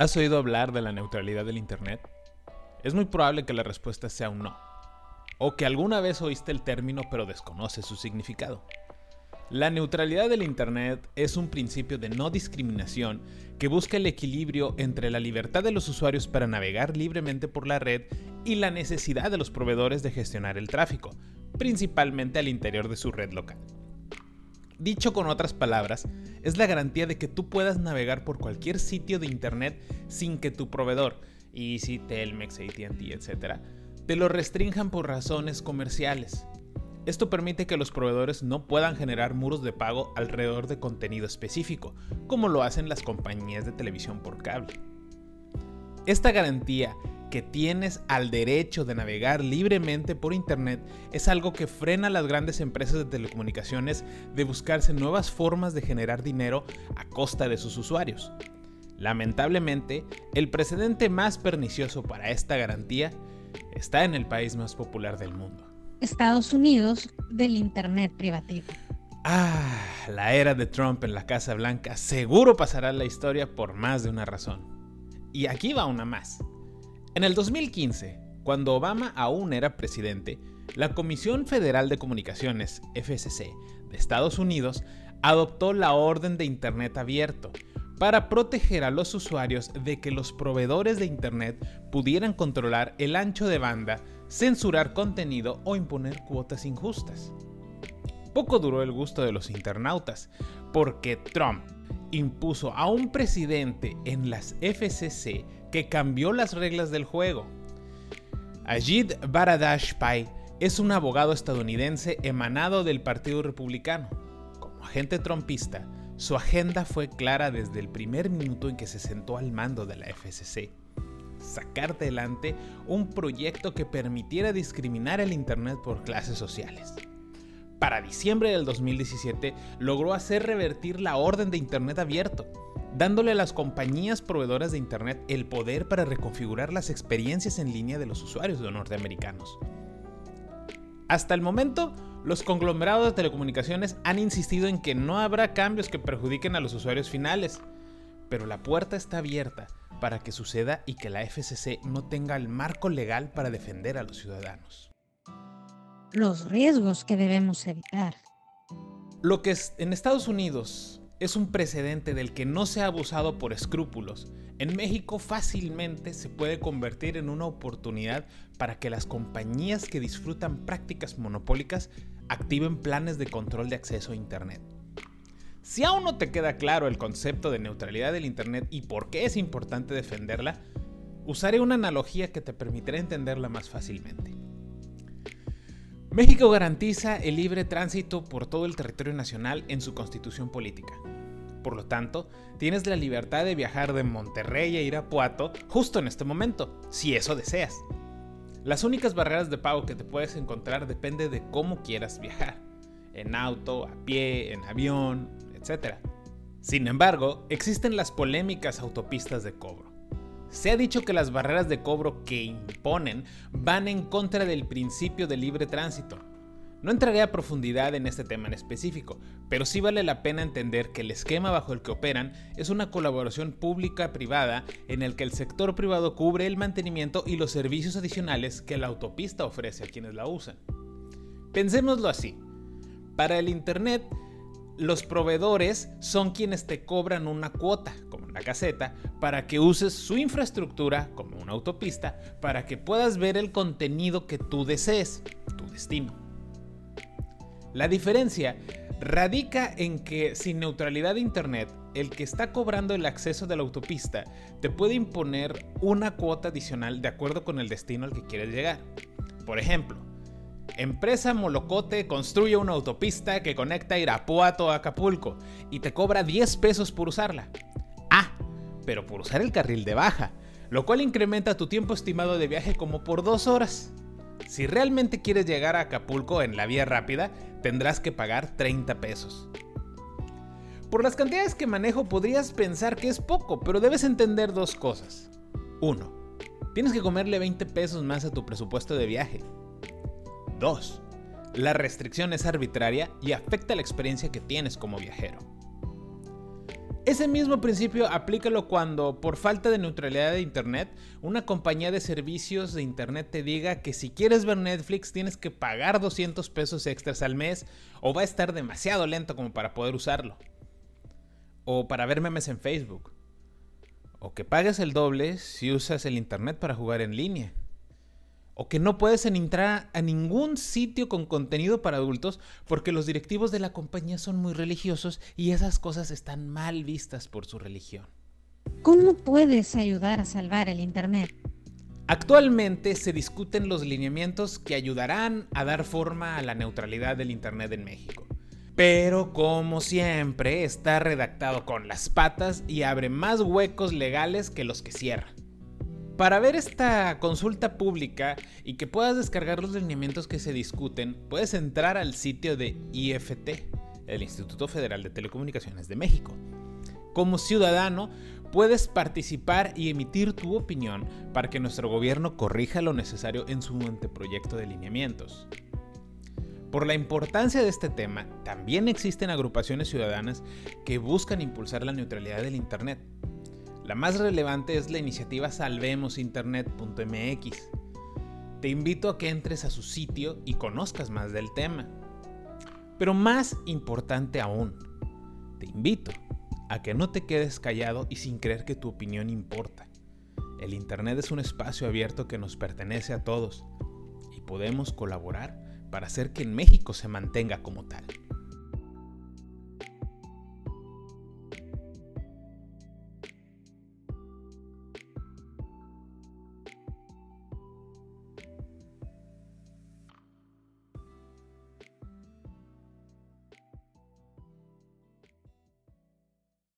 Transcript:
¿Has oído hablar de la neutralidad del Internet? Es muy probable que la respuesta sea un no. O que alguna vez oíste el término pero desconoces su significado. La neutralidad del Internet es un principio de no discriminación que busca el equilibrio entre la libertad de los usuarios para navegar libremente por la red y la necesidad de los proveedores de gestionar el tráfico, principalmente al interior de su red local. Dicho con otras palabras, es la garantía de que tú puedas navegar por cualquier sitio de internet sin que tu proveedor, Easy, Telmex, ATT, etc., te lo restrinjan por razones comerciales. Esto permite que los proveedores no puedan generar muros de pago alrededor de contenido específico, como lo hacen las compañías de televisión por cable. Esta garantía que tienes al derecho de navegar libremente por Internet es algo que frena a las grandes empresas de telecomunicaciones de buscarse nuevas formas de generar dinero a costa de sus usuarios. Lamentablemente, el precedente más pernicioso para esta garantía está en el país más popular del mundo. Estados Unidos del Internet privativo. Ah, la era de Trump en la Casa Blanca seguro pasará la historia por más de una razón. Y aquí va una más. En el 2015, cuando Obama aún era presidente, la Comisión Federal de Comunicaciones, FCC, de Estados Unidos, adoptó la Orden de Internet Abierto para proteger a los usuarios de que los proveedores de Internet pudieran controlar el ancho de banda, censurar contenido o imponer cuotas injustas. Poco duró el gusto de los internautas, porque Trump impuso a un presidente en las FCC que cambió las reglas del juego. Ajit Baradash Pai es un abogado estadounidense emanado del Partido Republicano. Como agente trompista, su agenda fue clara desde el primer minuto en que se sentó al mando de la FCC. Sacar adelante un proyecto que permitiera discriminar el Internet por clases sociales. Para diciembre del 2017 logró hacer revertir la orden de Internet abierto, dándole a las compañías proveedoras de Internet el poder para reconfigurar las experiencias en línea de los usuarios de norteamericanos. Hasta el momento, los conglomerados de telecomunicaciones han insistido en que no habrá cambios que perjudiquen a los usuarios finales, pero la puerta está abierta para que suceda y que la FCC no tenga el marco legal para defender a los ciudadanos. Los riesgos que debemos evitar. Lo que es en Estados Unidos es un precedente del que no se ha abusado por escrúpulos. En México fácilmente se puede convertir en una oportunidad para que las compañías que disfrutan prácticas monopólicas activen planes de control de acceso a Internet. Si aún no te queda claro el concepto de neutralidad del Internet y por qué es importante defenderla, usaré una analogía que te permitirá entenderla más fácilmente. México garantiza el libre tránsito por todo el territorio nacional en su constitución política. Por lo tanto, tienes la libertad de viajar de Monterrey a Irapuato justo en este momento, si eso deseas. Las únicas barreras de pago que te puedes encontrar depende de cómo quieras viajar, en auto, a pie, en avión, etc. Sin embargo, existen las polémicas autopistas de cobro. Se ha dicho que las barreras de cobro que imponen van en contra del principio de libre tránsito. No entraré a profundidad en este tema en específico, pero sí vale la pena entender que el esquema bajo el que operan es una colaboración pública-privada en el que el sector privado cubre el mantenimiento y los servicios adicionales que la autopista ofrece a quienes la usan. Pensémoslo así. Para el Internet, los proveedores son quienes te cobran una cuota, como en la caseta, para que uses su infraestructura, como una autopista, para que puedas ver el contenido que tú desees, tu destino. La diferencia radica en que sin neutralidad de Internet, el que está cobrando el acceso de la autopista te puede imponer una cuota adicional de acuerdo con el destino al que quieres llegar. Por ejemplo, Empresa Molocote construye una autopista que conecta Irapuato a Acapulco y te cobra 10 pesos por usarla. Pero por usar el carril de baja, lo cual incrementa tu tiempo estimado de viaje como por 2 horas. Si realmente quieres llegar a Acapulco en la vía rápida, tendrás que pagar 30 pesos. Por las cantidades que manejo podrías pensar que es poco, pero debes entender dos cosas. 1. Tienes que comerle 20 pesos más a tu presupuesto de viaje. 2. La restricción es arbitraria y afecta la experiencia que tienes como viajero. Ese mismo principio aplícalo cuando, por falta de neutralidad de Internet, una compañía de servicios de Internet te diga que si quieres ver Netflix tienes que pagar 200 pesos extras al mes o va a estar demasiado lento como para poder usarlo. O para ver memes en Facebook. O que pagues el doble si usas el Internet para jugar en línea o que no puedes entrar a ningún sitio con contenido para adultos porque los directivos de la compañía son muy religiosos y esas cosas están mal vistas por su religión. ¿Cómo puedes ayudar a salvar el Internet? Actualmente se discuten los lineamientos que ayudarán a dar forma a la neutralidad del Internet en México. Pero como siempre está redactado con las patas y abre más huecos legales que los que cierra. Para ver esta consulta pública y que puedas descargar los lineamientos que se discuten, puedes entrar al sitio de IFT, el Instituto Federal de Telecomunicaciones de México. Como ciudadano, puedes participar y emitir tu opinión para que nuestro gobierno corrija lo necesario en su anteproyecto de lineamientos. Por la importancia de este tema, también existen agrupaciones ciudadanas que buscan impulsar la neutralidad del Internet la más relevante es la iniciativa salvemosinternet.mx. Te invito a que entres a su sitio y conozcas más del tema. Pero más importante aún, te invito a que no te quedes callado y sin creer que tu opinión importa. El Internet es un espacio abierto que nos pertenece a todos y podemos colaborar para hacer que en México se mantenga como tal.